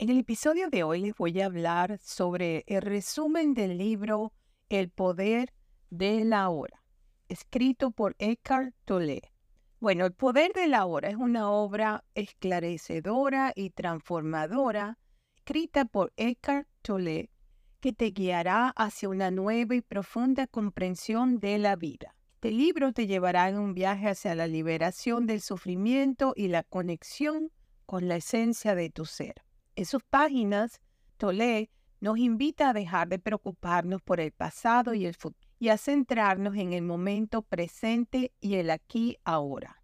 En el episodio de hoy les voy a hablar sobre el resumen del libro El poder de la hora, escrito por Eckhart Tolle. Bueno, El poder de la hora es una obra esclarecedora y transformadora escrita por Eckhart Tolle que te guiará hacia una nueva y profunda comprensión de la vida. Este libro te llevará en un viaje hacia la liberación del sufrimiento y la conexión con la esencia de tu ser. En sus páginas, Tolé nos invita a dejar de preocuparnos por el pasado y el futuro y a centrarnos en el momento presente y el aquí ahora.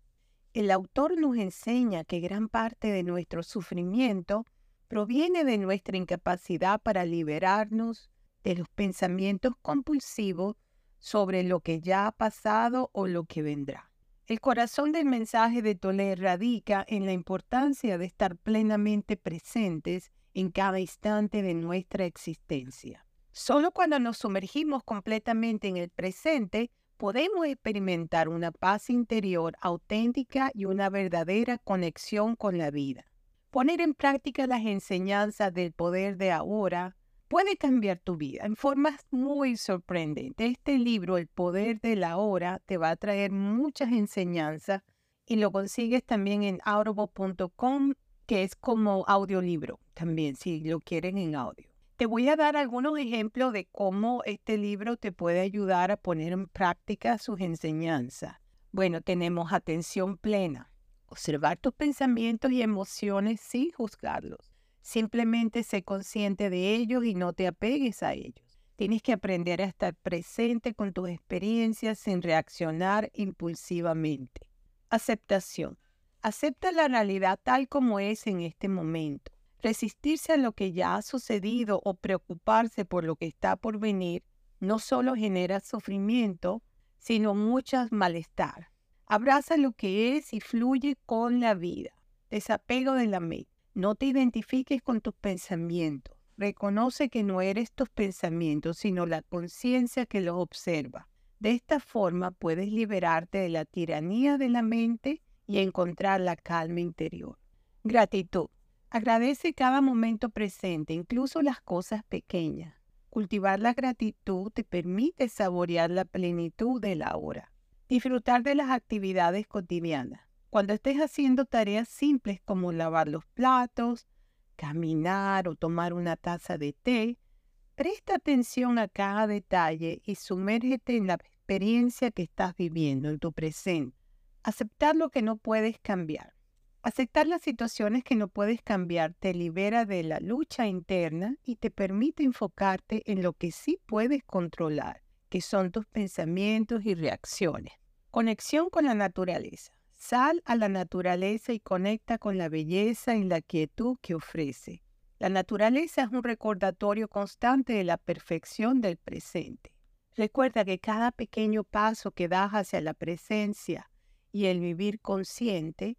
El autor nos enseña que gran parte de nuestro sufrimiento proviene de nuestra incapacidad para liberarnos de los pensamientos compulsivos sobre lo que ya ha pasado o lo que vendrá. El corazón del mensaje de Tolé radica en la importancia de estar plenamente presentes en cada instante de nuestra existencia. Solo cuando nos sumergimos completamente en el presente podemos experimentar una paz interior auténtica y una verdadera conexión con la vida. Poner en práctica las enseñanzas del poder de ahora puede cambiar tu vida en formas muy sorprendentes. Este libro, El Poder de la Hora, te va a traer muchas enseñanzas y lo consigues también en audible.com, que es como audiolibro también, si lo quieren en audio. Te voy a dar algunos ejemplos de cómo este libro te puede ayudar a poner en práctica sus enseñanzas. Bueno, tenemos atención plena, observar tus pensamientos y emociones sin juzgarlos Simplemente sé consciente de ellos y no te apegues a ellos. Tienes que aprender a estar presente con tus experiencias sin reaccionar impulsivamente. Aceptación. Acepta la realidad tal como es en este momento. Resistirse a lo que ya ha sucedido o preocuparse por lo que está por venir no solo genera sufrimiento, sino mucho malestar. Abraza lo que es y fluye con la vida. Desapego de la mente. No te identifiques con tus pensamientos. Reconoce que no eres tus pensamientos, sino la conciencia que los observa. De esta forma puedes liberarte de la tiranía de la mente y encontrar la calma interior. Gratitud. Agradece cada momento presente, incluso las cosas pequeñas. Cultivar la gratitud te permite saborear la plenitud de la hora. Disfrutar de las actividades cotidianas. Cuando estés haciendo tareas simples como lavar los platos, caminar o tomar una taza de té, presta atención a cada detalle y sumérgete en la experiencia que estás viviendo en tu presente. Aceptar lo que no puedes cambiar. Aceptar las situaciones que no puedes cambiar te libera de la lucha interna y te permite enfocarte en lo que sí puedes controlar, que son tus pensamientos y reacciones. Conexión con la naturaleza. Sal a la naturaleza y conecta con la belleza y la quietud que ofrece. La naturaleza es un recordatorio constante de la perfección del presente. Recuerda que cada pequeño paso que das hacia la presencia y el vivir consciente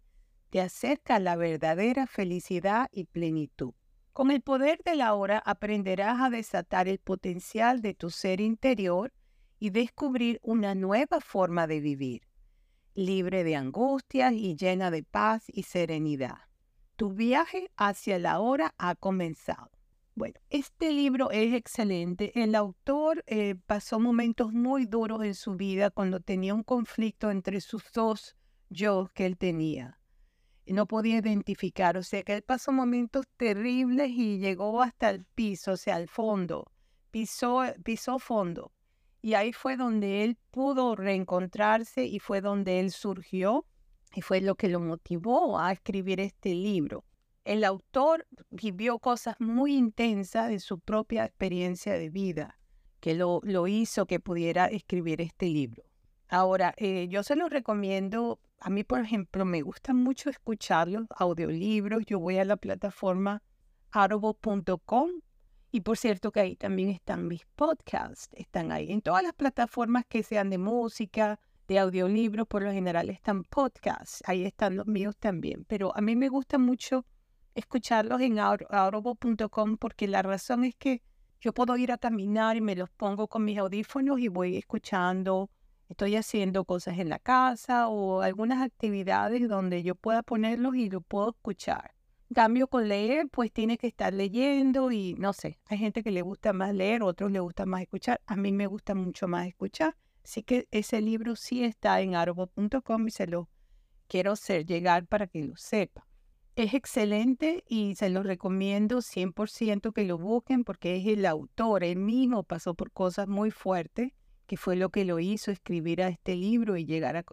te acerca a la verdadera felicidad y plenitud. Con el poder de la hora aprenderás a desatar el potencial de tu ser interior y descubrir una nueva forma de vivir libre de angustias y llena de paz y serenidad. Tu viaje hacia la hora ha comenzado. Bueno, este libro es excelente. El autor eh, pasó momentos muy duros en su vida cuando tenía un conflicto entre sus dos yo que él tenía. No podía identificar, o sea que él pasó momentos terribles y llegó hasta el piso, o sea, al fondo. Pisó, pisó fondo. Y ahí fue donde él pudo reencontrarse y fue donde él surgió y fue lo que lo motivó a escribir este libro. El autor vivió cosas muy intensas de su propia experiencia de vida que lo, lo hizo que pudiera escribir este libro. Ahora, eh, yo se lo recomiendo, a mí por ejemplo me gusta mucho escuchar los audiolibros, yo voy a la plataforma audible.com y por cierto que ahí también están mis podcasts, están ahí en todas las plataformas que sean de música, de audiolibros, por lo general están podcasts, ahí están los míos también, pero a mí me gusta mucho escucharlos en audible.com porque la razón es que yo puedo ir a caminar y me los pongo con mis audífonos y voy escuchando, estoy haciendo cosas en la casa o algunas actividades donde yo pueda ponerlos y lo puedo escuchar. Cambio con leer, pues tiene que estar leyendo y no sé, hay gente que le gusta más leer, otros le gusta más escuchar. A mí me gusta mucho más escuchar. Así que ese libro sí está en arbo.com y se lo quiero hacer llegar para que lo sepa. Es excelente y se lo recomiendo 100% que lo busquen porque es el autor, él mismo pasó por cosas muy fuertes, que fue lo que lo hizo escribir a este libro y llegar a,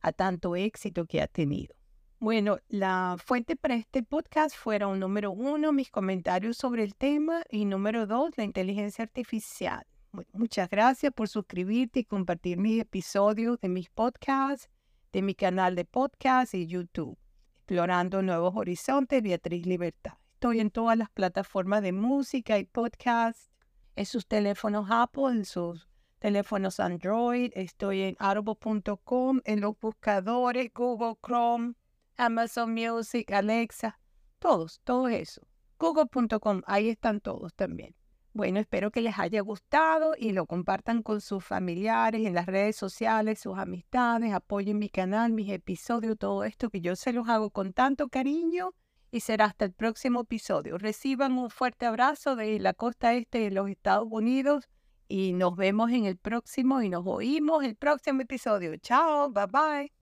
a tanto éxito que ha tenido. Bueno, la fuente para este podcast fueron número uno, mis comentarios sobre el tema y número dos, la inteligencia artificial. muchas gracias por suscribirte y compartir mis episodios de mis podcasts, de mi canal de podcast y YouTube. Explorando Nuevos Horizontes, Beatriz Libertad. Estoy en todas las plataformas de música y podcast, en sus teléfonos Apple, en sus teléfonos Android. Estoy en audible.com, en los buscadores Google Chrome, Amazon Music, Alexa, todos, todo eso. Google.com, ahí están todos también. Bueno, espero que les haya gustado y lo compartan con sus familiares en las redes sociales, sus amistades, apoyen mi canal, mis episodios, todo esto que yo se los hago con tanto cariño y será hasta el próximo episodio. Reciban un fuerte abrazo de la costa este de los Estados Unidos y nos vemos en el próximo y nos oímos el próximo episodio. Chao, bye bye.